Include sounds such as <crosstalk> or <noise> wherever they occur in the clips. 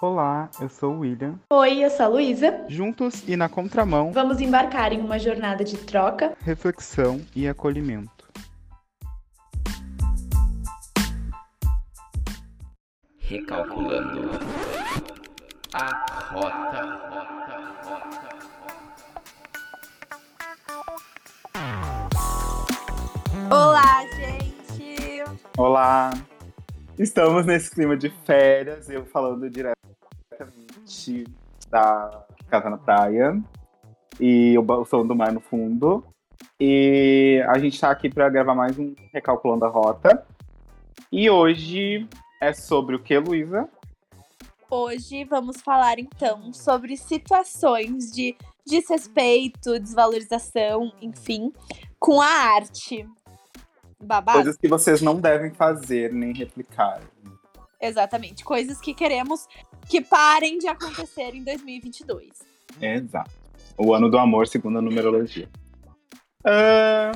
Olá, eu sou o William. Oi, eu sou a Luísa. Juntos e na contramão, Vamos embarcar em uma jornada de troca. reflexão e acolhimento. Recalculando a rota. Olá, gente! Olá! Estamos nesse clima de férias, eu falando diretamente da casa na praia e o, o som do mar no fundo. E a gente tá aqui para gravar mais um Recalculando a Rota. E hoje é sobre o que, Luísa? Hoje vamos falar então sobre situações de desrespeito, desvalorização, enfim, com a arte. Babado? Coisas que vocês não devem fazer nem replicar. Exatamente. Coisas que queremos que parem de acontecer em 2022. Exato. O ano do amor, segundo a numerologia. Ah,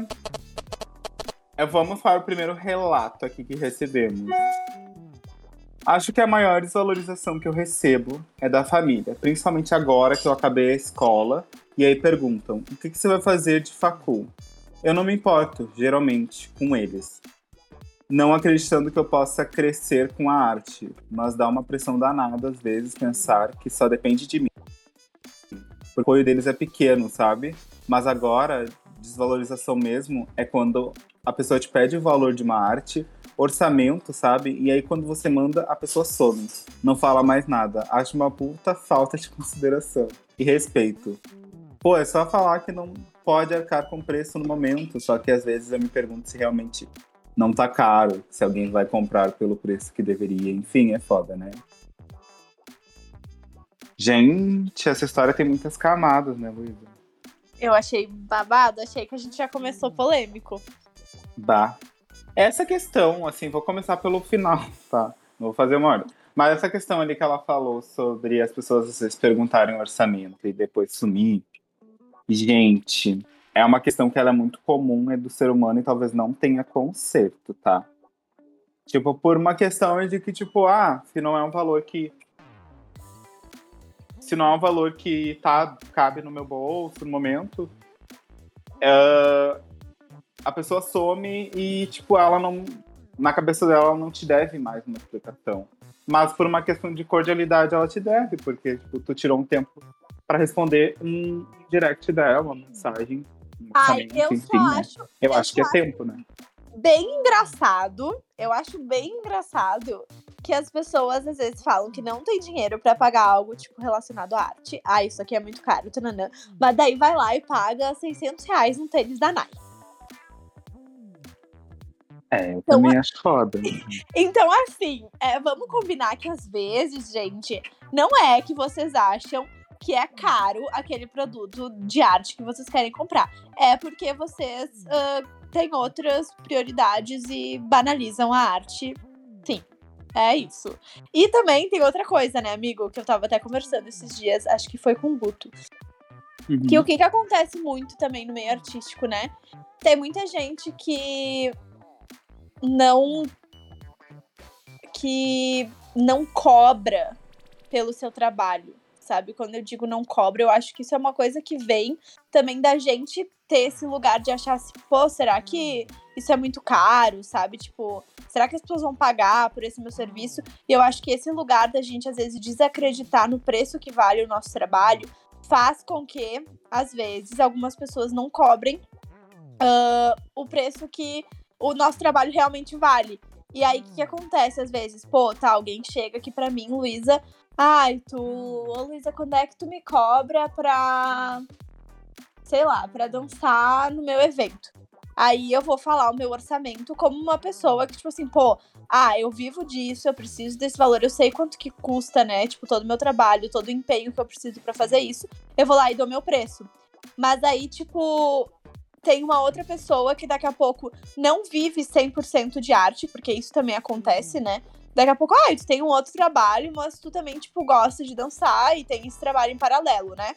é, vamos para o primeiro relato aqui que recebemos. Acho que a maior desvalorização que eu recebo é da família, principalmente agora que eu acabei a escola e aí perguntam: o que, que você vai fazer de facul? Eu não me importo, geralmente, com eles. Não acreditando que eu possa crescer com a arte, mas dá uma pressão danada às vezes pensar que só depende de mim o apoio deles é pequeno, sabe? Mas agora, desvalorização mesmo é quando a pessoa te pede o valor de uma arte, orçamento, sabe? E aí quando você manda, a pessoa some, não fala mais nada. Acho uma puta falta de <laughs> consideração e respeito. Pô, é só falar que não pode arcar com preço no momento, só que às vezes eu me pergunto se realmente não tá caro, se alguém vai comprar pelo preço que deveria. Enfim, é foda, né? Gente, essa história tem muitas camadas, né, Luísa? Eu achei babado, achei que a gente já começou polêmico. Bah. Essa questão, assim, vou começar pelo final, <laughs> tá? Não vou fazer uma ordem. Mas essa questão ali que ela falou sobre as pessoas às vezes perguntarem o orçamento e depois sumir. Gente, é uma questão que ela é muito comum, é do ser humano e talvez não tenha conserto, tá? Tipo, por uma questão de que, tipo, ah, se não é um valor que. Se não é um valor que tá, cabe no meu bolso no momento, é, a pessoa some e, tipo, ela não. Na cabeça dela, ela não te deve mais uma explicação. Mas por uma questão de cordialidade, ela te deve, porque, tipo, tu tirou um tempo pra responder um direct dela, uma mensagem. Ai, eu enfim, só né? acho Eu, eu acho que é tempo, né? bem engraçado. Eu acho bem engraçado que as pessoas às vezes falam que não tem dinheiro pra pagar algo tipo relacionado à arte. Ah, isso aqui é muito caro, tananã. Mas daí vai lá e paga 600 reais num tênis da Nike. É, eu Então, também acho foda. <laughs> Então, assim, é, vamos combinar que às vezes, gente, não é que vocês acham que é caro aquele produto de arte que vocês querem comprar. É porque vocês ah, têm outras prioridades e banalizam a arte. Sim. É isso. E também tem outra coisa, né, amigo? Que eu tava até conversando esses dias, acho que foi com o Guto. Uhum. Que o que, que acontece muito também no meio artístico, né? Tem muita gente que não que não cobra pelo seu trabalho, sabe? Quando eu digo não cobra, eu acho que isso é uma coisa que vem também da gente ter esse lugar de achar assim, pô, será que isso é muito caro, sabe? Tipo, será que as pessoas vão pagar por esse meu serviço? E eu acho que esse lugar da gente às vezes desacreditar no preço que vale o nosso trabalho faz com que, às vezes, algumas pessoas não cobrem ah, o preço que o nosso trabalho realmente vale. E aí, o que, que acontece às vezes? Pô, tá, alguém chega aqui pra mim, Luísa. Ai, tu. Ô, Luísa, quando é que tu me cobra pra. Sei lá, pra dançar no meu evento? Aí eu vou falar o meu orçamento como uma pessoa que, tipo assim, pô, ah, eu vivo disso, eu preciso desse valor, eu sei quanto que custa, né? Tipo, todo o meu trabalho, todo o empenho que eu preciso pra fazer isso. Eu vou lá e dou meu preço. Mas aí, tipo, tem uma outra pessoa que daqui a pouco não vive 100% de arte, porque isso também acontece, né? Daqui a pouco, ah, tu tem um outro trabalho, mas tu também, tipo, gosta de dançar e tem esse trabalho em paralelo, né?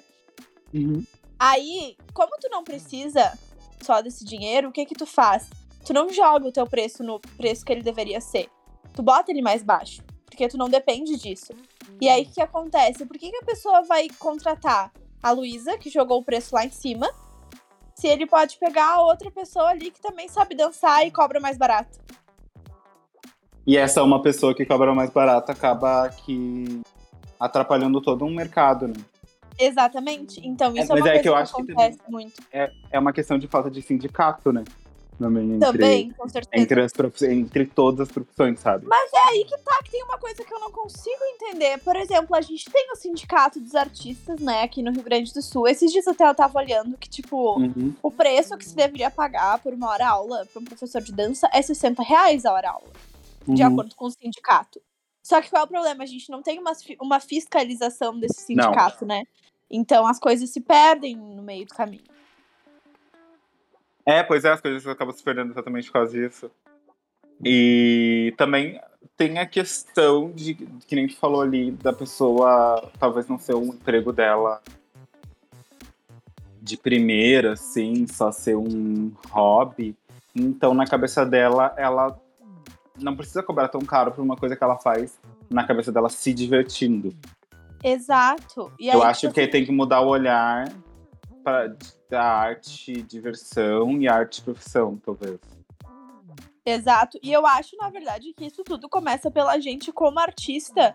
Uhum. Aí, como tu não precisa só desse dinheiro, o que que tu faz? Tu não joga o teu preço no preço que ele deveria ser. Tu bota ele mais baixo. Porque tu não depende disso. E aí o que acontece? Por que, que a pessoa vai contratar a Luísa, que jogou o preço lá em cima, se ele pode pegar a outra pessoa ali que também sabe dançar e cobra mais barato? E essa uma pessoa que cobra mais barato acaba que atrapalhando todo um mercado, né? Exatamente. Então, isso é, mas uma é coisa que eu que, acho que acontece muito. É uma questão de falta de sindicato, né? Também entre, Também, com certeza. entre, as entre todas as profissões, sabe? Mas é aí que tá, que tem uma coisa que eu não consigo entender. Por exemplo, a gente tem o Sindicato dos Artistas, né, aqui no Rio Grande do Sul. Esses dias até eu tava olhando que, tipo, Uhum. o preço que se deveria pagar por uma hora aula para um professor de dança é 60 reais a hora aula, de Uhum. acordo com o sindicato. Só que qual é o problema? A gente não tem uma, uma fiscalização desse sindicato, né? Então as coisas se perdem no meio do caminho. É, pois é, as coisas acabam se perdendo exatamente por causa disso. E também tem a questão de, que nem tu falou ali, da pessoa talvez não ser um emprego dela de primeira, assim, só ser um hobby. Então, na cabeça dela, ela não precisa cobrar tão caro por uma coisa que ela faz na cabeça dela se divertindo. Exato. E Eu acho tipo que tem que mudar o olhar pra, da arte diversão e arte profissão, talvez. Exato. E eu acho, na verdade, que isso tudo começa pela gente como artista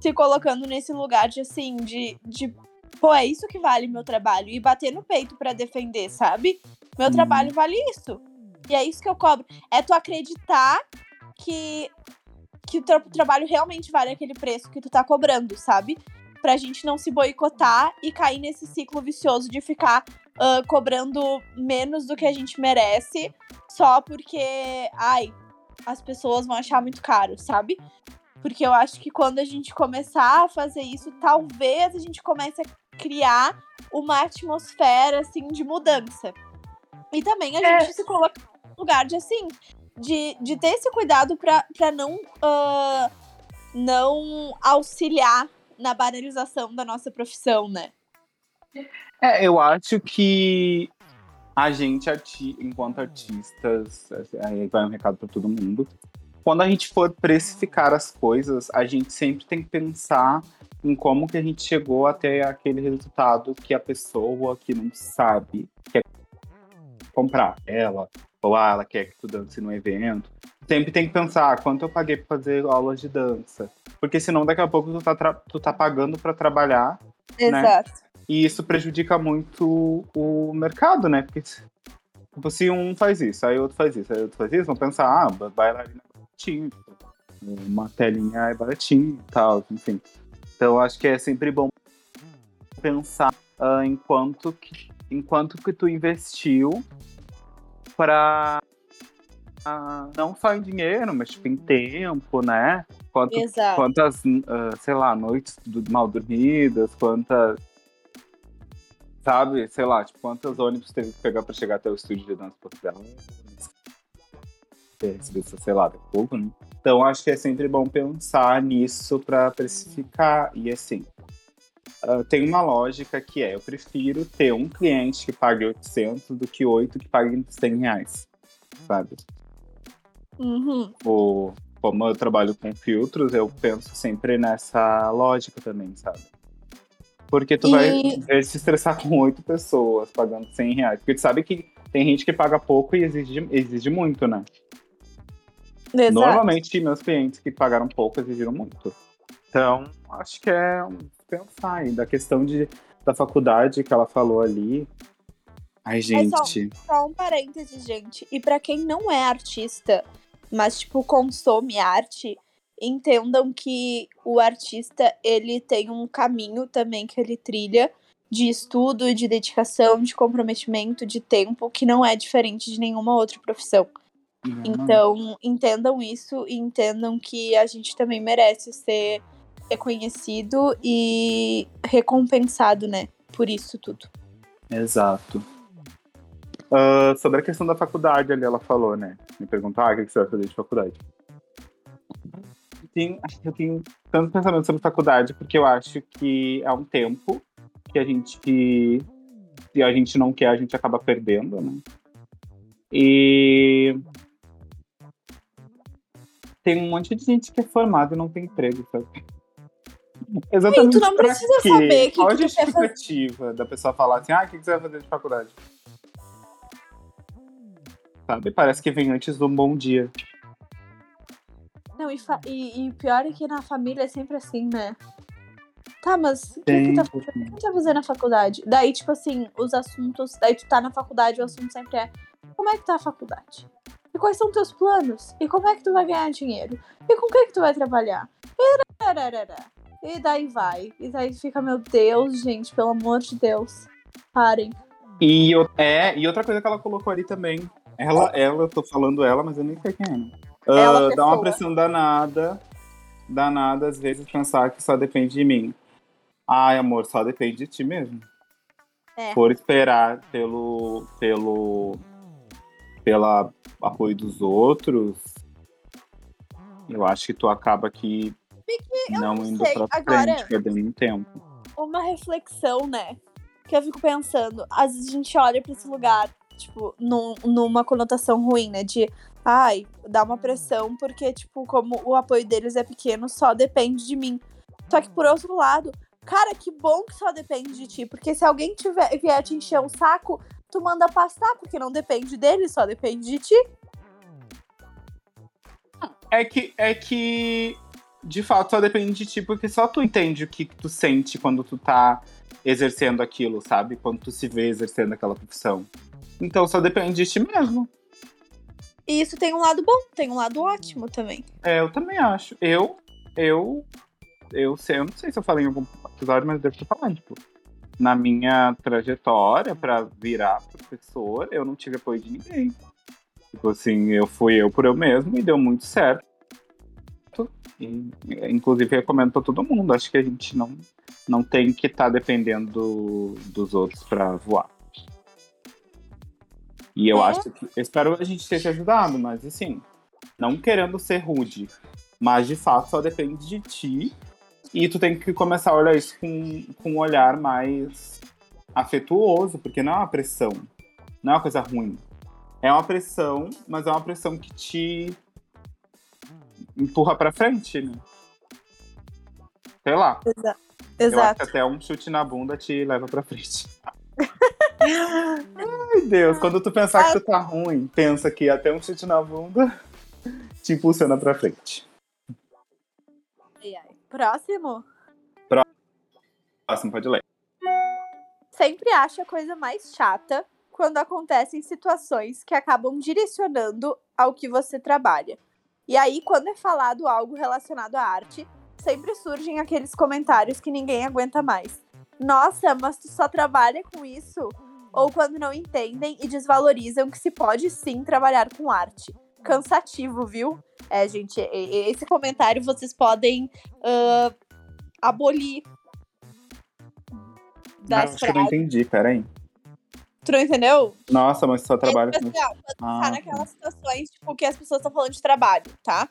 se colocando nesse lugar de assim, de, de pô, é isso que vale meu trabalho. E bater no peito pra defender, sabe? Meu Uhum. trabalho vale isso. E é isso que eu cobro. É tu acreditar que, que o teu trabalho realmente vale aquele preço que tu tá cobrando, sabe? Pra gente não se boicotar e cair nesse ciclo vicioso de ficar ah, cobrando menos do que a gente merece só porque, ai, as pessoas vão achar muito caro, sabe? Porque eu acho que quando a gente começar a fazer isso, talvez a gente comece a criar uma atmosfera, assim, de mudança. E também a É. gente se coloca no lugar de, assim, de, de ter esse cuidado pra não, ah, não auxiliar na banalização da nossa profissão, né? É, eu acho que a gente, arti enquanto artistas, aí vai um recado para todo mundo. Quando a gente for precificar as coisas, a gente sempre tem que pensar em como que a gente chegou até aquele resultado que a pessoa que não sabe quer comprar. Ela, ou ah, ela quer que tu dance no evento. Sempre tem que pensar ah, quanto eu paguei para fazer aulas de dança. Porque senão daqui a pouco tu tá, tu tá pagando para trabalhar Exato. e isso prejudica muito o mercado, né? Porque tipo, se um faz isso, aí outro faz isso, aí outro faz isso, vão pensar, ah, bailarina é baratinho, tipo, uma telinha é baratinho e tal, enfim. Então acho que é sempre bom pensar ah, em quanto que, em quanto que tu investiu para não só em dinheiro, mas tipo, em tempo, né? Quanto quantas, ah, sei lá, noites mal dormidas, quantas. Sabe, sei lá, tipo, quantos ônibus teve que pegar pra chegar até o estúdio de dança Portugal? Sei lá, a pouco, né? Então acho que é sempre bom pensar nisso pra precificar. E assim, ah, tem uma lógica que é: eu prefiro ter um cliente que pague 800 do que oito que paguem 100 reais, sabe? Uhum. o, como eu trabalho com filtros, eu penso sempre nessa lógica também, sabe? Porque tu E- vai se estressar com oito pessoas pagando 100 reais. Porque tu sabe que tem gente que paga pouco e exige, exige muito, né? Exato. Normalmente, meus clientes que pagaram pouco exigiram muito. Então, acho que é pensar aí da questão de, da faculdade que ela falou ali. Ai, gente. Só um parênteses, gente. E pra quem não é artista, mas tipo consome arte, entendam que o artista ele tem um caminho também que ele trilha de estudo, de dedicação, de comprometimento, de tempo que não é diferente de nenhuma outra profissão. Uhum. Então, entendam isso e entendam que a gente também merece ser reconhecido e recompensado, né, por isso tudo. Exato. Ah, sobre a questão da faculdade ali, ela falou, né? Me perguntou, ah, o que você vai fazer de faculdade? Eu tenho, eu tenho tanto pensamento sobre faculdade, porque eu acho que é um tempo que a gente que se a gente não quer, a gente acaba perdendo, né? E tem um monte de gente que é formada e não tem emprego, sabe? Exatamente. tu não precisa quê? saber que Qual a justificativa da pessoa falar assim, ah, o que que você vai fazer de faculdade? Sabe? Parece que vem antes do bom dia. Não, e, e, e pior é que na família é sempre assim, né? Tá, mas o que, que, tá, o Sempre que que tu vai fazer na faculdade? Daí, tipo assim, os assuntos. Daí tu tá na faculdade, o assunto sempre é como é que tá a faculdade? E quais são teus planos? E como é que tu vai ganhar dinheiro? E com o que que tu vai trabalhar? E, rararara. E daí vai. E daí fica, meu Deus, gente, pelo amor de Deus. Parem. E, o- é, e outra coisa que ela colocou ali também. Ela, ela, eu tô falando ela, mas eu nem sei quem é. né? Ela, Ah, dá uma pressão danada. Danada, às vezes, pensar que só depende de mim. Ai, amor, só depende de ti mesmo. É. Por esperar pelo. pelo. pela apoio dos outros, eu acho que tu acaba que eu não não indo sei. pra Agora- frente, perdendo tempo. uma reflexão, né? Que eu fico pensando, às vezes a gente olha pra esse lugar, tipo, num- numa conotação ruim, né? De, ai, dá uma pressão, porque, tipo, como o apoio deles é pequeno, só depende de mim. Só que, por outro lado, cara, que bom que só depende de ti, porque se alguém tiver, vier te encher o saco, tu manda passar, porque não depende dele, só depende de ti. É que, é que, de fato, só depende de ti, porque só tu entende o que tu sente quando tu tá exercendo aquilo, sabe? Quando tu se vê exercendo aquela profissão. Então só depende de ti mesmo. E isso tem um lado bom, tem um lado ótimo também. É, eu também acho. Eu, eu, eu sei, eu não sei se eu falei em algum episódio, mas eu devo estar falando, tipo, na minha trajetória pra virar professor, eu não tive apoio de ninguém. Tipo assim, eu fui eu por eu mesmo e deu muito certo. Inclusive, recomendo pra todo mundo. Acho que a gente não, não tem que estar dependendo do- dos outros pra voar. E eu É. acho que. Espero a gente ter te ajudado, mas assim, não querendo ser rude, mas de fato só depende de ti. E tu tem que começar a olhar isso com, com um olhar mais afetuoso, porque não é uma pressão, não é uma coisa ruim. É uma pressão, mas é uma pressão que te empurra pra frente, né? Sei lá. Eu acho Exato. que até um chute na bunda te leva pra frente. <laughs> Ai, Deus, quando tu pensar que tu tá ruim, pensa que até um chute na bunda te impulsiona pra frente. Ai, ai. Próximo. Próximo, pode ler. sempre acho a coisa mais chata quando acontecem situações que acabam direcionando ao que você trabalha. E aí, quando é falado algo relacionado à arte, sempre surgem aqueles comentários que ninguém aguenta mais. Nossa, mas tu só trabalha com isso? Ou quando não entendem e desvalorizam que se pode sim trabalhar com arte. Cansativo, viu? É, gente, esse comentário vocês podem ah, abolir das Acho que eu não frases. entendi, peraí. Tu não entendeu? Nossa, mas só trabalho tipo com assim, ó, quando tu Ah, tá naquelas situações, tipo, que as pessoas estão falando de trabalho, tá?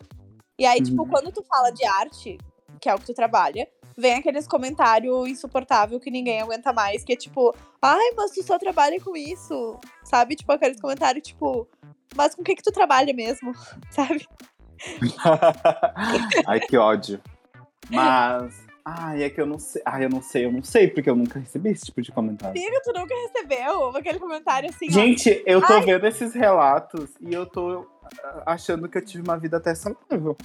E aí, tipo, Uhum. quando tu fala de arte, que é o que tu trabalha, vem aqueles comentários insuportáveis que ninguém aguenta mais, que é tipo, ai, mas tu só trabalha com isso, sabe? Tipo, aqueles comentários, tipo, mas com o que que tu trabalha mesmo, <laughs> sabe? <laughs> Ai, que ódio. Mas. Ai, é que eu não sei. Ai, eu não sei, eu não sei, porque eu nunca recebi esse tipo de comentário. Amiga, tu nunca recebeu aquele comentário assim, ó. Gente, eu tô Ai. vendo esses relatos e eu tô ah, achando que eu tive uma vida até saudável.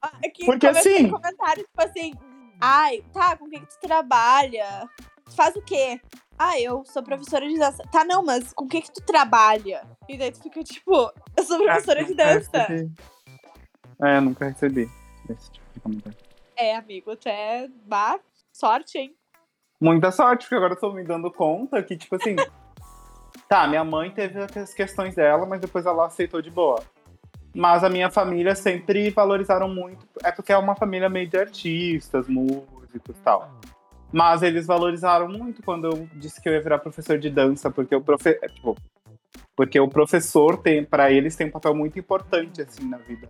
Ah, que Porque assim- um comentário, tipo assim, ai, tá, com o que, tu trabalha? Tu faz o quê? Ah, eu sou professora de dança. Tá, não, mas com o que que tu trabalha? E daí tu fica tipo, eu sou professora de dança. É, nunca recebi esse tipo de comentário. É, amigo, tu é bah, sorte, hein? Muita sorte, porque agora eu tô me dando conta que, tipo assim. <laughs> tá, minha mãe teve as questões dela, mas depois ela aceitou de boa. Mas a minha família sempre valorizaram muito. É porque é uma família meio de artistas, músicos e tal. Mas eles valorizaram muito quando eu disse que eu ia virar professor de dança, porque o profe... é, tipo, porque o professor tem, para eles tem um papel muito importante assim na vida.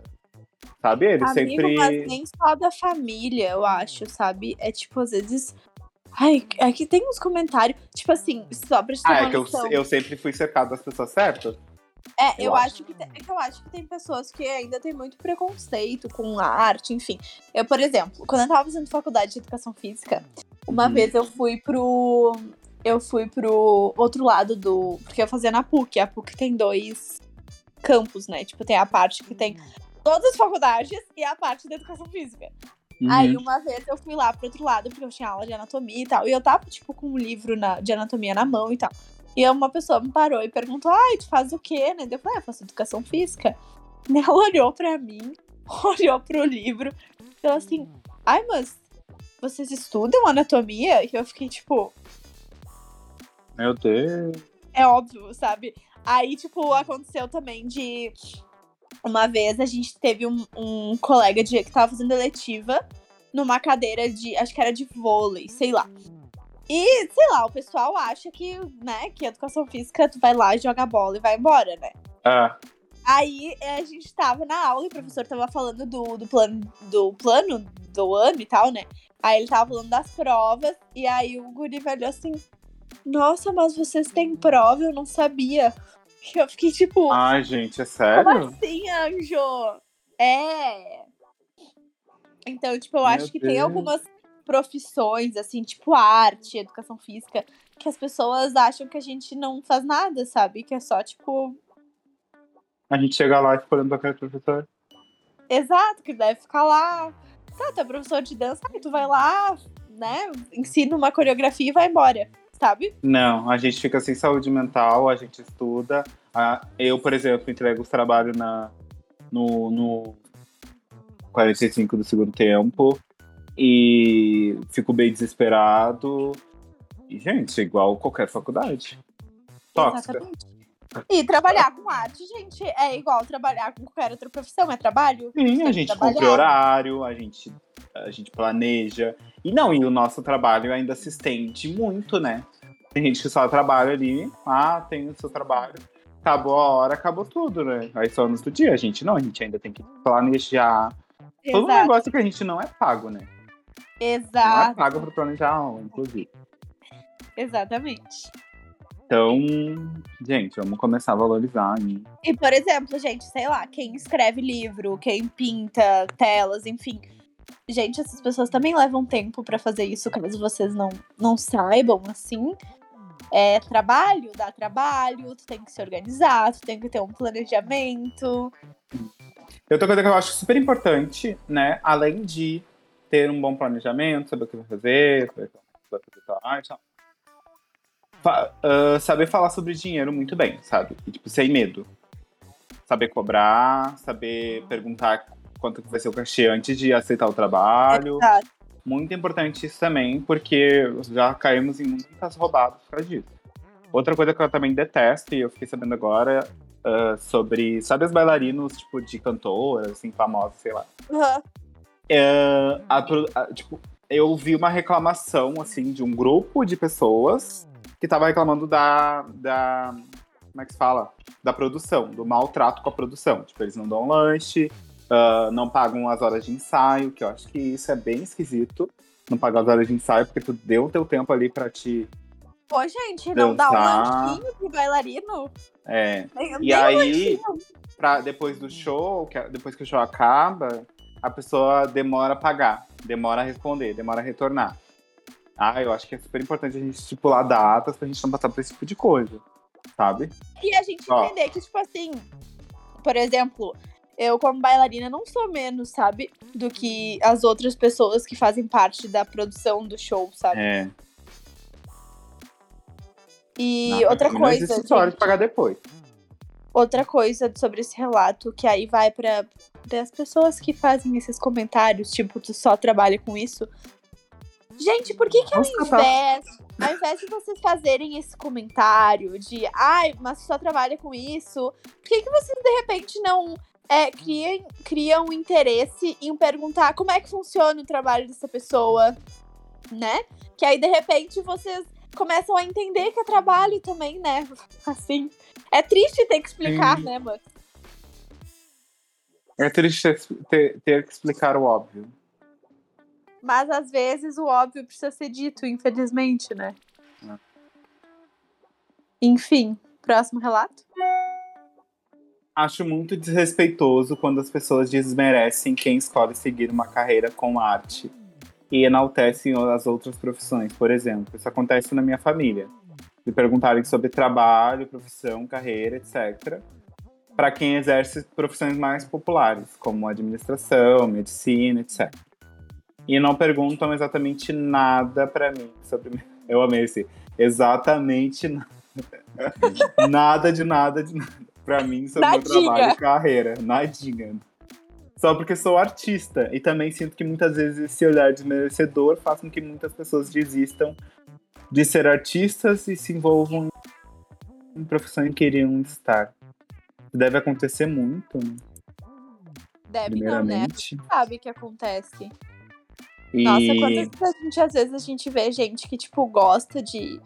Sabe? Eles Amigo, sempre mas nem só da família, eu acho, sabe? É tipo, às vezes. Ai, aqui tem uns comentários, tipo assim, só pra te Ah, é que eu, eu sempre fui cercado das pessoas certas. É, eu, Eu acho que, tem, é que eu acho que tem pessoas que ainda têm muito preconceito com a arte, enfim. Eu, por exemplo, quando eu tava fazendo faculdade de educação física, uma Uhum. vez eu fui pro. Eu fui pro outro lado do. Porque eu fazia na PUC. A PUC tem dois campos, né? Tipo, tem a parte que tem todas as faculdades e a parte da educação física. Uhum. Aí uma vez eu fui lá pro outro lado, porque eu tinha aula de anatomia e tal. E eu tava, tipo, com um livro na- de anatomia na mão e tal. E uma pessoa me parou e perguntou: Ai, tu faz o quê, né? Eu falei, ah, eu faço educação física. Daí <laughs> Ela olhou pra mim, <laughs> olhou pro livro, e falou assim: Ai, mas vocês estudam anatomia? E eu fiquei, tipo, Meu Deus. é óbvio, sabe? Aí, tipo, aconteceu também de. Uma vez a gente teve um, um colega de, que tava fazendo eletiva numa cadeira de. Acho que era de vôlei, sei lá. E, sei lá, o pessoal acha que, né, que educação física, tu vai lá, joga bola e vai embora, né? Ah, Aí eh, a gente tava na aula e o professor tava falando do, do, plano, do plano do ano e tal, né? Aí ele tava falando das provas, e aí o guri velho assim, nossa, mas vocês têm prova, eu não sabia. <laughs> Eu fiquei tipo, ai, gente, é como sério? assim, anjo? É. Então, tipo, eu Meu acho que tem Deus. algumas profissões, assim, tipo arte, educação física, que as pessoas acham que a gente não faz nada, sabe? Que é só, tipo, A gente chega lá e fica olhando pra cara do professor. Exato, que deve ficar lá. Tá, tu é professor de dança, aí tu vai lá, né? Ensina uma coreografia e vai embora, sabe? Não, a gente fica sem saúde mental, a gente estuda. Ah, eu, por exemplo, entrego os trabalhos na, no, no 45 do segundo tempo e fico bem desesperado. E, gente, igual qualquer faculdade. Tóxica. Exatamente. E trabalhar com arte, gente, é igual trabalhar com qualquer outra profissão, é trabalho. Sim, a gente trabalhar. cumpre horário, a gente, a gente planeja. E não, e o nosso trabalho ainda se estende muito, né? Tem gente que só trabalha ali, ah, tem o seu trabalho, acabou a hora, acabou tudo, né? Aí só anos do dia. A gente não, a gente ainda tem que planejar. Todo um Exato, negócio que a gente não é pago, né? Não é exato, pago pra planejar inclusive. exatamente. Então, gente, vamos começar a valorizar. hein? E, por exemplo, gente, sei lá, quem escreve livro, quem pinta telas, enfim. Gente, essas pessoas também levam tempo pra fazer isso, caso vocês não, não saibam, assim. É trabalho, dá trabalho, tu tem que se organizar, tu tem que ter um planejamento. E Outra coisa que eu acho super importante, né? Além de ter um bom planejamento, saber o que vai fazer, saber o que vai fazer tua arte, tal. Fa- ah, saber falar sobre dinheiro muito bem, sabe? E, tipo, sem medo. Saber cobrar, saber perguntar quanto vai ser o cachê antes de aceitar o trabalho. Exato. Muito importante isso também, porque já caímos em muitas roubadas por causa disso. Outra coisa que eu também detesto, e eu fiquei sabendo agora, ah, sobre, sabe os bailarinos, tipo, de cantora, assim, famosos, sei lá. Aham. É, a a- tipo, eu vi uma reclamação, assim, de um grupo de pessoas que tava reclamando da, da, como é que se fala? Da produção, do maltrato com a produção. Tipo, eles não dão lanche, ah, não pagam as horas de ensaio, que eu acho que isso é bem esquisito. Não pagar as horas de ensaio, porque tu deu o teu tempo ali pra te... Pô, gente, não dá um lanchinho pro bailarino? É, E um aí, pra, depois do show, que, depois que o show acaba, a pessoa demora a pagar, demora a responder, demora a retornar. Ah, eu acho que é super importante a gente estipular datas pra gente não passar por esse tipo de coisa, sabe? E a gente Ó. entender que, tipo assim, por exemplo, eu como bailarina não sou menos, sabe? Do que as outras pessoas que fazem parte da produção do show, sabe? É. E não, outra coisa, de gente, pagar depois. outra coisa sobre esse relato, que aí vai para as pessoas que fazem esses comentários, tipo, tu só trabalha com isso. Gente, por que que ao tá. invés, ao invés de vocês fazerem esse comentário de, ai, mas tu só trabalha com isso, por que que vocês de repente não é, criam, criam um interesse em perguntar como é que funciona o trabalho dessa pessoa, né? Que aí de repente vocês começam a entender que é trabalho também, né? <laughs> Assim, é triste ter que explicar, Sim. né, mano? É triste ter, ter- ter que explicar o óbvio. Mas às vezes o óbvio precisa ser dito, infelizmente, né? É. Enfim, próximo relato. Acho muito desrespeitoso quando as pessoas desmerecem quem escolhe seguir uma carreira com arte e enaltecem as outras profissões. Por exemplo, isso acontece na minha família. Me perguntarem sobre trabalho, profissão, carreira, etc. Para quem exerce profissões mais populares, como administração, medicina, etc. E não perguntam exatamente nada para mim sobre. <laughs> Eu amei esse. Exatamente nada. <laughs> nada de nada de nada. Pra mim, sobre o meu Nadinha. trabalho e carreira. Nadinha. Só porque sou artista. E também sinto que muitas vezes esse olhar desmerecedor faz com que muitas pessoas desistam de ser artistas e se envolvam em profissões que queriam estar. Deve acontecer muito, né? Deve não, né? primeiramente. Sabe que acontece. E... Nossa, quantas a gente, às vezes, a gente vê gente que, tipo, gosta de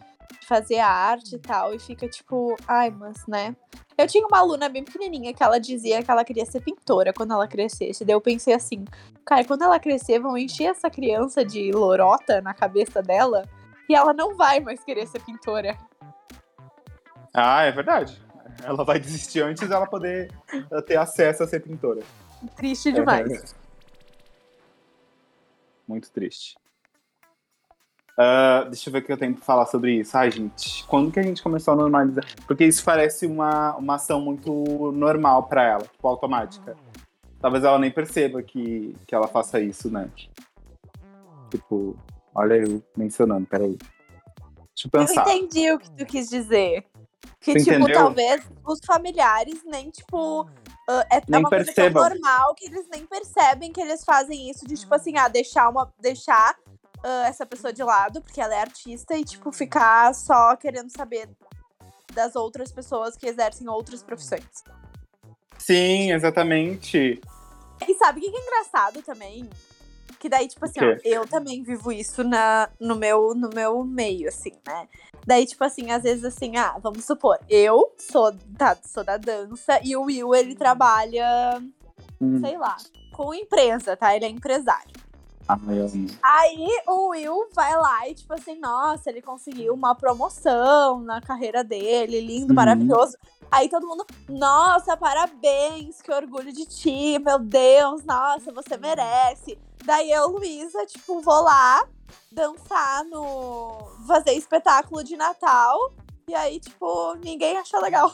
fazer arte e tal, e fica tipo, ai, mas, né? Eu tinha uma aluna bem pequenininha que ela dizia que ela queria ser pintora quando ela crescesse. Daí eu pensei assim, cara, quando ela crescer, vão encher essa criança de lorota na cabeça dela e ela não vai mais querer ser pintora. Ah, é verdade. Ela vai desistir antes dela poder ter acesso a ser pintora. Triste demais. É. Muito triste. Ah, deixa eu ver o que eu tenho pra falar sobre isso. Ai, gente, quando que a gente começou a normalizar? Porque isso parece uma, uma ação muito normal pra ela, tipo, automática. Talvez ela nem perceba que, que ela faça isso, né? Tipo, olha eu mencionando, peraí. Deixa eu Eu pensar. entendi o que tu quis dizer. Que, tipo, entendeu? talvez os familiares nem, tipo. ah, é, é Nem uma coisa tão percebam. normal que eles nem percebem que eles fazem isso de, tipo assim, ah, deixar uma. deixar ah, essa pessoa de lado, porque ela é artista, e, tipo, ficar só querendo saber das outras pessoas que exercem outras profissões. Sim, exatamente. E sabe o que é engraçado também? Que daí, tipo assim, ó, eu também vivo isso na, no, meu, no meu meio, assim, né? Daí, tipo assim, às vezes assim, ah, vamos supor, eu sou, tá, sou da dança e o Will, ele trabalha, Hum. sei lá, com empresa, tá? Ele é empresário. Amo. Aí o Will vai lá e, tipo assim, nossa, ele conseguiu uma promoção na carreira dele, lindo, Uhum. maravilhoso. Aí todo mundo, nossa, parabéns, que orgulho de ti, meu Deus, nossa, você merece. Daí eu, Luísa, tipo, vou lá dançar no. fazer espetáculo de Natal. E aí, tipo, ninguém achou legal.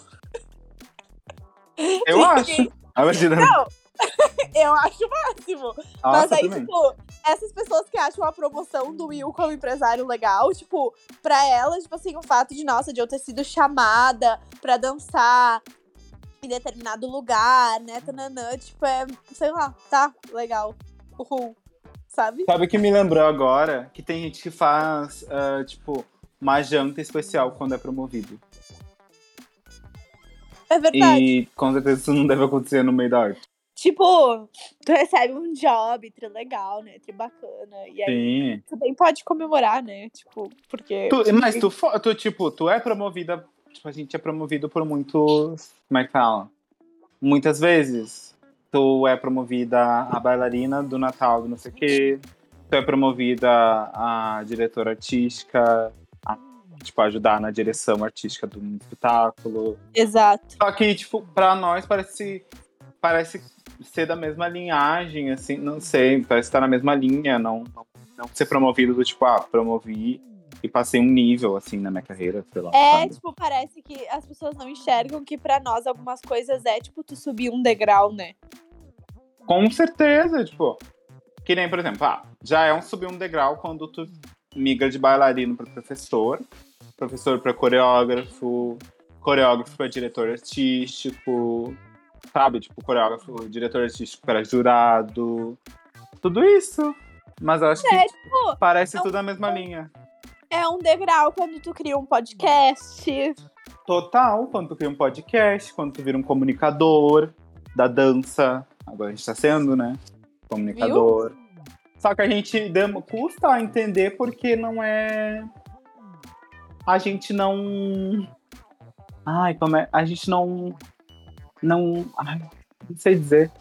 Eu acho. Imagina. Não, <laughs> eu acho o máximo. Mas Nossa, aí, também. tipo, essas pessoas que acham a promoção do Will como empresário legal, tipo, pra elas, tipo assim, o fato de, nossa, de eu ter sido chamada pra dançar em determinado lugar, né, tananã, tipo, é, sei lá, tá, legal, uhul, sabe? Sabe o que me lembrou agora? Que tem gente que faz, ah, tipo, uma janta especial quando é promovido. É verdade. E com certeza isso não deve acontecer no meio da arte. Tipo, tu recebe um job, tri legal, né, tri bacana, e aí Sim. tu bem pode comemorar, né, tipo, porque... Tu- mas tu, tu, tipo, tu é promovida. Tipo, a gente é promovido por muitos. Como é que fala? Muitas vezes. Tu é promovida a bailarina do Natal, do não sei o quê. Tu é promovida a diretora artística. A, tipo, ajudar na direção artística do espetáculo. Exato. Só que, tipo, pra nós parece, parece ser da mesma linhagem, assim, não sei, parece estar na mesma linha, não, não, não ser promovido do tipo, ah, promovi e passei um nível, assim, na minha carreira, sei lá. É, sabe? tipo, parece que as pessoas não enxergam que pra nós algumas coisas é, tipo, tu subir um degrau, né? Com certeza, tipo, que nem, por exemplo, ah, já é um subir um degrau quando tu migra de bailarino para professor, professor para coreógrafo, coreógrafo para diretor artístico, sabe? Tipo, coreógrafo, diretor artístico para jurado, tudo isso. Mas eu acho que É, tipo, parece é um- tudo a mesma linha. É um degrau quando tu cria um podcast. Total, quando tu cria um podcast, quando tu vira um comunicador da dança. Agora a gente tá sendo, né? Comunicador. Só que a gente custa a entender porque não é. A gente não. Ai, como é? A gente não. Não. Ai, não sei dizer.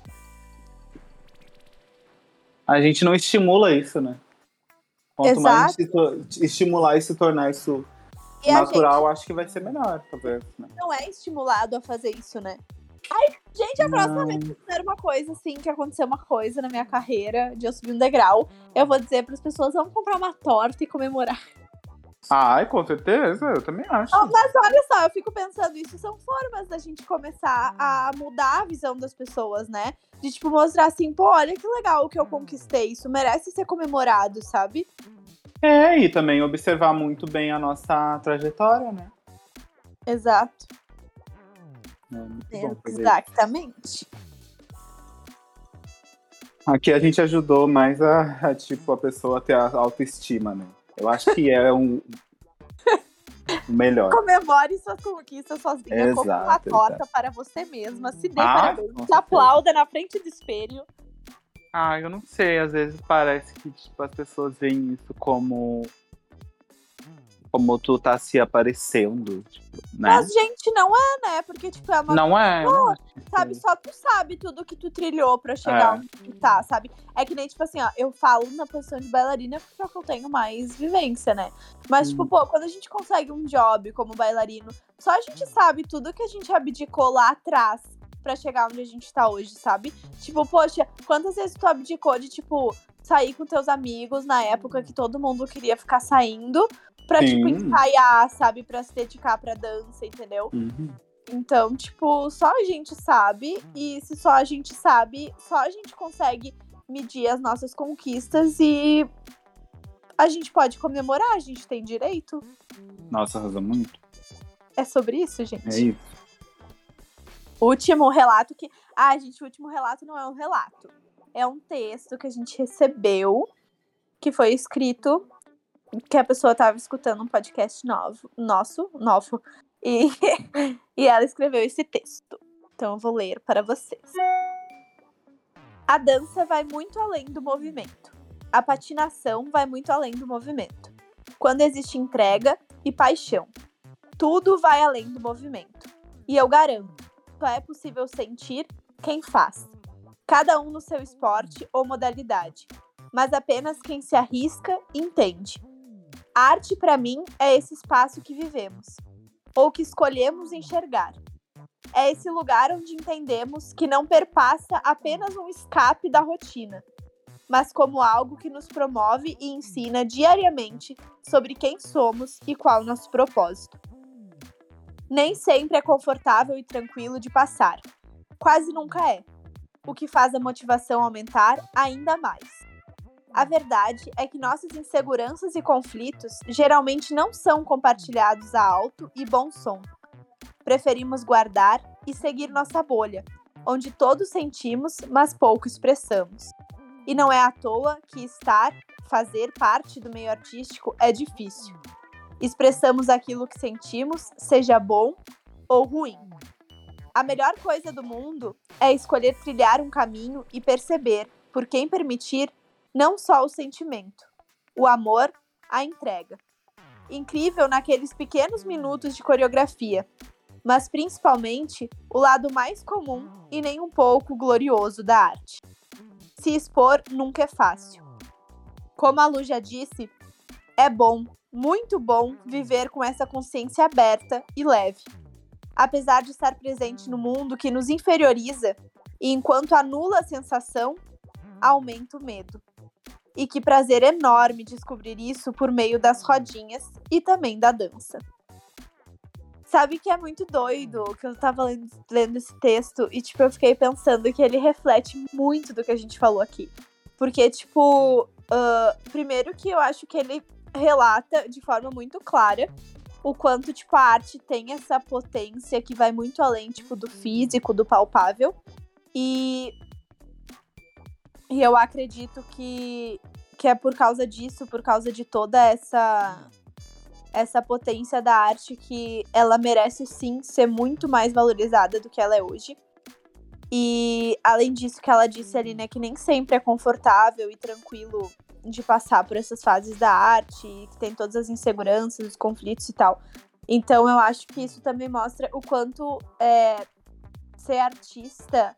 A gente não estimula isso, né? Quanto mais a gente se to- estimular e se tornar isso E natural, acho que vai ser melhor, talvez. Né? gente não é estimulado a fazer isso, né? Ai, Gente, a próxima vez que fizer uma coisa assim, que aconteceu uma coisa na minha carreira, de eu subir um degrau, eu vou dizer para as pessoas: vamos comprar uma torta e comemorar. Ai, com certeza, eu também acho. Oh, mas olha só, eu fico pensando, isso são formas da gente começar a mudar a visão das pessoas, né? De tipo, mostrar assim, pô, olha que legal o que eu conquistei, isso merece ser comemorado, sabe? É, e também observar muito bem a nossa trajetória, né? Exato. É muito bom fazer isso. Exatamente. Aqui a gente ajudou mais a, a, tipo, a pessoa a ter a autoestima, né? Eu acho que é um o <laughs> melhor. Comemore suas conquistas sozinha, como uma Exato, torta para você mesma. Se dê Ah, parabéns, se aplauda na frente do espelho. Ah, eu não sei, às vezes parece que tipo, as pessoas veem isso como. Como tu tá se aparecendo, tipo, né? Mas, gente, não é, né? Porque, tipo, é uma Não é. acho que sabe? Só tu sabe tudo que tu trilhou pra chegar É. onde tu tá, sabe? É que nem, tipo assim, ó, eu falo na posição de bailarina porque é eu tenho mais vivência, né? Mas, tipo, Hum. pô, quando a gente consegue um job como bailarino, só a gente sabe tudo que a gente abdicou lá atrás pra chegar onde a gente tá hoje, sabe? Tipo, poxa, quantas vezes tu abdicou de, tipo, sair com teus amigos na época que todo mundo queria ficar saindo pra, tipo, Sim. ensaiar, sabe? Pra se dedicar pra dança, entendeu? Uhum. Então, tipo, só a gente sabe, e se só a gente sabe, só a gente consegue medir as nossas conquistas e a gente pode comemorar, a gente tem direito. Nossa, arrasou muito. É sobre isso, gente. É isso. Último relato que. Ah, gente, o último relato não é um relato. É um texto que a gente recebeu, que foi escrito, que a pessoa estava escutando um podcast novo, nosso, novo. E, <laughs> e ela escreveu esse texto. Então eu vou ler para vocês. A dança vai muito além do movimento. A patinação vai muito além do movimento. Quando existe entrega e paixão, tudo vai além do movimento. E eu garanto, só é possível sentir quem faz. Cada um no seu esporte ou modalidade, mas apenas quem se arrisca entende. Arte, para mim, é esse espaço que vivemos, ou que escolhemos enxergar. É esse lugar onde entendemos que não perpassa apenas um escape da rotina, mas como algo que nos promove e ensina diariamente sobre quem somos e qual nosso propósito. Nem sempre é confortável e tranquilo de passar. Quase nunca é. O que faz a motivação aumentar ainda mais. A verdade é que nossas inseguranças e conflitos geralmente não são compartilhados a alto e bom som. Preferimos guardar e seguir nossa bolha, onde todos sentimos, mas pouco expressamos. E não é à toa que estar, fazer parte do meio artístico é difícil. Expressamos aquilo que sentimos, seja bom ou ruim. A melhor coisa do mundo é escolher trilhar um caminho e perceber, por quem permitir, não só o sentimento, o amor, a entrega. Incrível naqueles pequenos minutos de coreografia, mas principalmente o lado mais comum e nem um pouco glorioso da arte. Se expor nunca é fácil. Como a Lu já disse, é bom, muito bom, viver com essa consciência aberta e leve. Apesar de estar presente no mundo que nos inferioriza, e enquanto anula a sensação, aumenta o medo. E que prazer enorme descobrir isso por meio das rodinhas e também da dança. Sabe que é muito doido que eu tava lendo, lendo esse texto e, tipo, eu fiquei pensando que ele reflete muito do que a gente falou aqui. Porque, tipo, ah, primeiro que eu acho que ele relata de forma muito clara o quanto, tipo, a arte tem essa potência que vai muito além, tipo, do físico, do palpável. E, e eu acredito que, que é por causa disso, por causa de toda essa essa potência da arte que ela merece sim ser muito mais valorizada do que ela é hoje. E além disso que ela disse ali, né, que nem sempre é confortável e tranquilo de passar por essas fases da arte, que tem todas as inseguranças, os conflitos e tal. Então eu acho que isso também mostra o quanto é, ser artista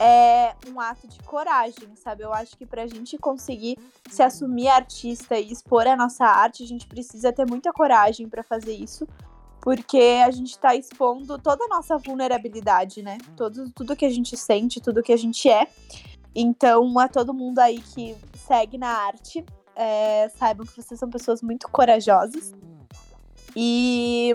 é um ato de coragem, sabe? Eu acho que pra gente conseguir se assumir artista e expor a nossa arte, a gente precisa ter muita coragem pra fazer isso. porque a gente tá expondo toda a nossa vulnerabilidade, né? Todo, tudo que a gente sente, tudo que a gente é. Então, a todo mundo aí que segue na arte, é, saibam que vocês são pessoas muito corajosas. E.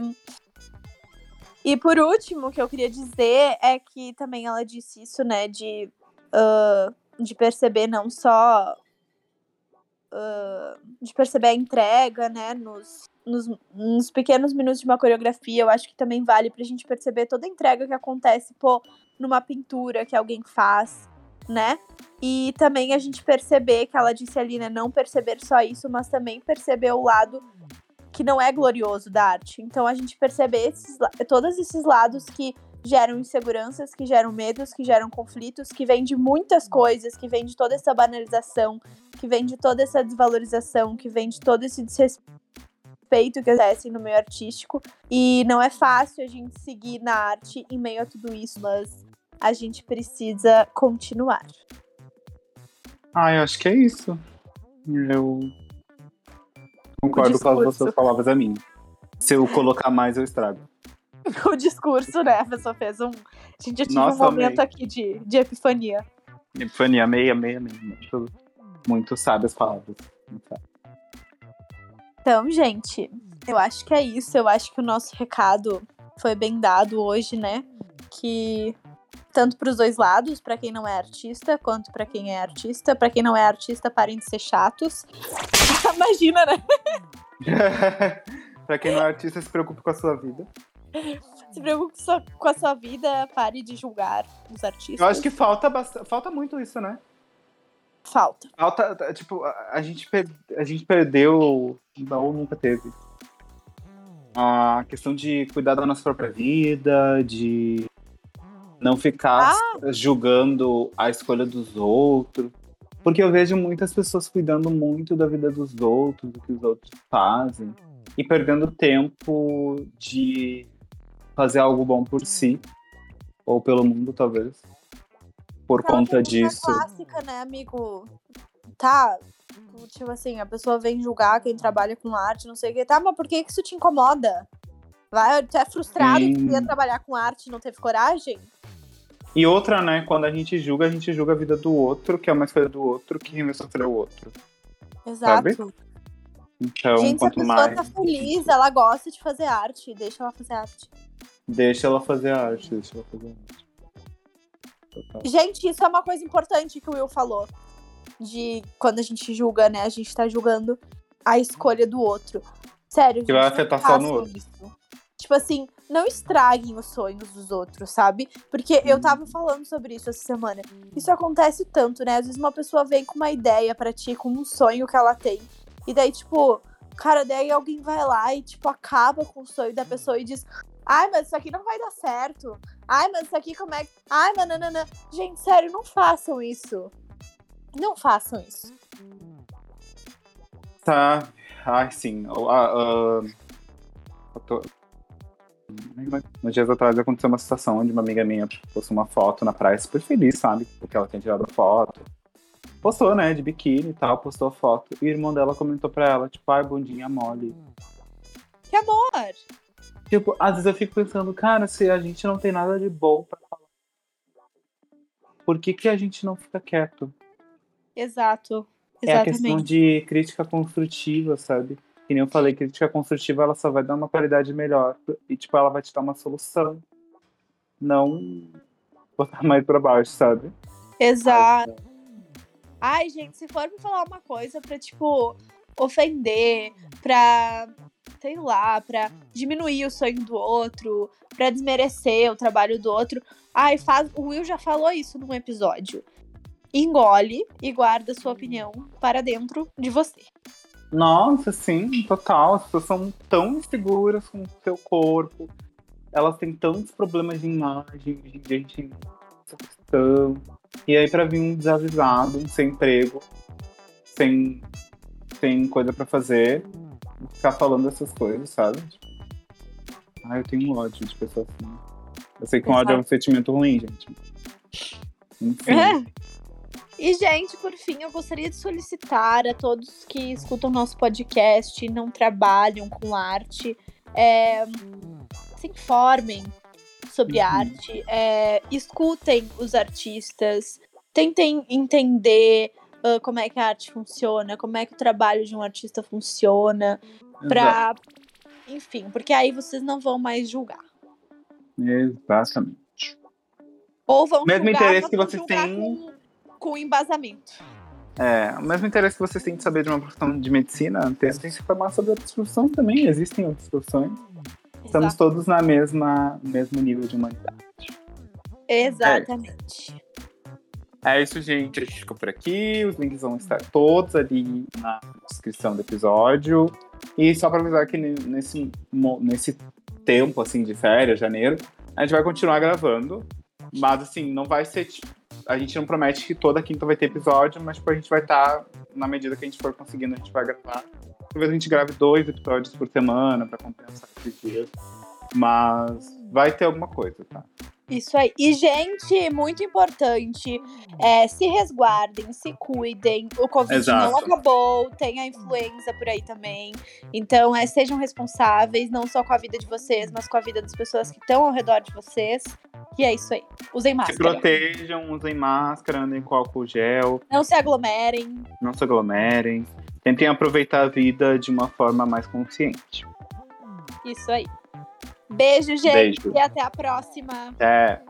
E por último, o que eu queria dizer é que também ela disse isso, né? De, uh, de perceber não só. Uh, de perceber a entrega, né? Nos, nos, nos, pequenos minutos de uma coreografia, eu acho que também vale pra gente perceber toda a entrega que acontece, pô, numa pintura que alguém faz, né? E também a gente perceber que ela disse ali, né? Não perceber só isso, mas também perceber o lado que não é glorioso da arte. Então a gente perceber esses, todos esses lados que geram inseguranças, que geram medos, que geram conflitos, que vem de muitas coisas, que vem de toda essa banalização, que vem de toda essa desvalorização, que vem de todo esse desrespeito que acontece no meio artístico. E não é fácil a gente seguir na arte em meio a tudo isso, mas a gente precisa continuar. Ah, eu acho que é isso. Eu concordo com as suas palavras a mim. Se eu colocar mais, eu estrago. <laughs> o discurso, né? A pessoa fez um. A gente já tive Nossa, um momento amei. aqui de, de epifania. Epifania, meia, meia, meia. Muito, muito sábias palavras. Então, gente, eu acho que é isso. Eu acho que o nosso recado foi bem dado hoje, né? Que tanto para os dois lados, para quem não é artista, quanto para quem é artista. Para quem não é artista, parem de ser chatos. <laughs> Imagina, né? <laughs> para quem não é artista, se preocupe com a sua vida. Se preocupe com a sua vida, pare de julgar os artistas. Eu acho que falta, falta muito isso, né? Falta. Falta, tipo, a gente, a gente perdeu, não, nunca teve. A questão de cuidar da nossa própria vida, de não ficar ah. julgando a escolha dos outros. Porque eu vejo muitas pessoas cuidando muito da vida dos outros, do que os outros fazem, e perdendo tempo de fazer algo bom por si, ou pelo mundo, talvez. Por conta disso. É clássica, né, amigo? Tá, tipo assim, a pessoa vem julgar quem trabalha com arte, não sei o que. Tá, mas por que isso te incomoda? Vai, tu é frustrado Sim. que queria trabalhar com arte e não teve coragem? E outra, né, quando a gente julga, a gente julga a vida do outro, que é uma escolha do outro, que vai sofrer o outro. Exato. Sabe? Então, gente, quanto se a pessoa mais... tá feliz, ela gosta de fazer arte, deixa ela fazer arte. Deixa ela fazer arte, deixa ela fazer arte. Total. Gente, isso é uma coisa importante que o Will falou. De quando a gente julga, né? A gente tá julgando a escolha do outro. Sério. Que vai afetar só no outro. Isso. Tipo assim, não estraguem os sonhos dos outros, sabe? Porque eu tava falando sobre isso essa semana. Isso acontece tanto, né? Às vezes uma pessoa vem com uma ideia para ti, com um sonho que ela tem. E daí, tipo, cara, daí alguém vai lá e, tipo, acaba com o sonho da pessoa e diz: Ai, mas isso aqui não vai dar certo. Ai, mas isso aqui como é que. Ai, nananana. Gente, sério, não façam isso. Não façam isso. Tá. Ai, sim. Uh, uh, eu tô, Uns dias atrás aconteceu uma situação onde uma amiga minha postou uma foto na praia super feliz, sabe? Porque ela tinha tirado a foto. Postou, né, de biquíni e tal, postou a foto. E o irmão dela comentou pra ela, tipo, ai, bundinha mole. Que amor! Tipo, às vezes eu fico pensando, cara, se a gente não tem nada de bom pra falar, por que, que a gente não fica quieto? Exato. Exatamente. É a questão de crítica construtiva, sabe? Que nem eu falei, crítica construtiva ela só vai dar uma qualidade melhor e tipo ela vai te dar uma solução, não botar mais para baixo, sabe? Exato. Ai, gente, se for pra falar uma coisa pra, tipo, ofender, pra, sei lá, pra diminuir o sonho do outro, pra desmerecer o trabalho do outro, ai, faz. O Will já falou isso num episódio. Engole e guarda sua opinião para dentro de você. Nossa, sim, total. As pessoas são tão inseguras com o seu corpo. Elas têm tantos problemas de imagem, de gente questão. E aí, pra vir um desavisado, sem emprego, sem, sem coisa pra fazer, ficar falando essas coisas, sabe? Ah, eu tenho um ódio de pessoas assim. Eu sei que um ódio é um sentimento ruim, gente. Enfim. E, gente, por fim, eu gostaria de solicitar a todos que escutam nosso podcast e não trabalham com arte. É, se informem sobre Uhum. arte, é, escutem os artistas, tentem entender ah, como é que a arte funciona, como é que o trabalho de um artista funciona, pra. Enfim, porque aí vocês não vão mais julgar. Exatamente. Ou vão Mesmo julgar, interesse que vocês têm- Com, com embasamento. É, o mesmo interesse que vocês têm de saber de uma profissão de medicina, tentem se informar sobre outras profissões também. Existem outras profissões. Estamos Exato. todos na mesma mesmo nível de humanidade. Exatamente. É isso, gente. A gente ficou por aqui. Os links vão estar todos ali na descrição do episódio. E só para avisar que ne- nesse, nesse tempo, assim, de férias, janeiro, a gente vai continuar gravando. Mas, assim, não vai ser... tipo, A gente não promete que toda quinta vai ter episódio, mas, tipo, a gente vai estar, na medida que a gente for conseguindo, a gente vai gravar. Talvez a gente grave dois episódios por semana para compensar esses dias. Mas vai ter alguma coisa, tá? Isso aí. E, gente, muito importante, é, se resguardem, se cuidem. O Covid Exato. não acabou, tem a influenza por aí também. Então, é, sejam responsáveis, não só com a vida de vocês, mas com a vida das pessoas que estão ao redor de vocês. E é isso aí. Usem Se máscara. protejam, usem máscara, andem com álcool gel. Não se aglomerem. não se aglomerem. Tentem aproveitar a vida de uma forma mais consciente. Isso aí. Beijo, gente. Beijo. E até a próxima. Até!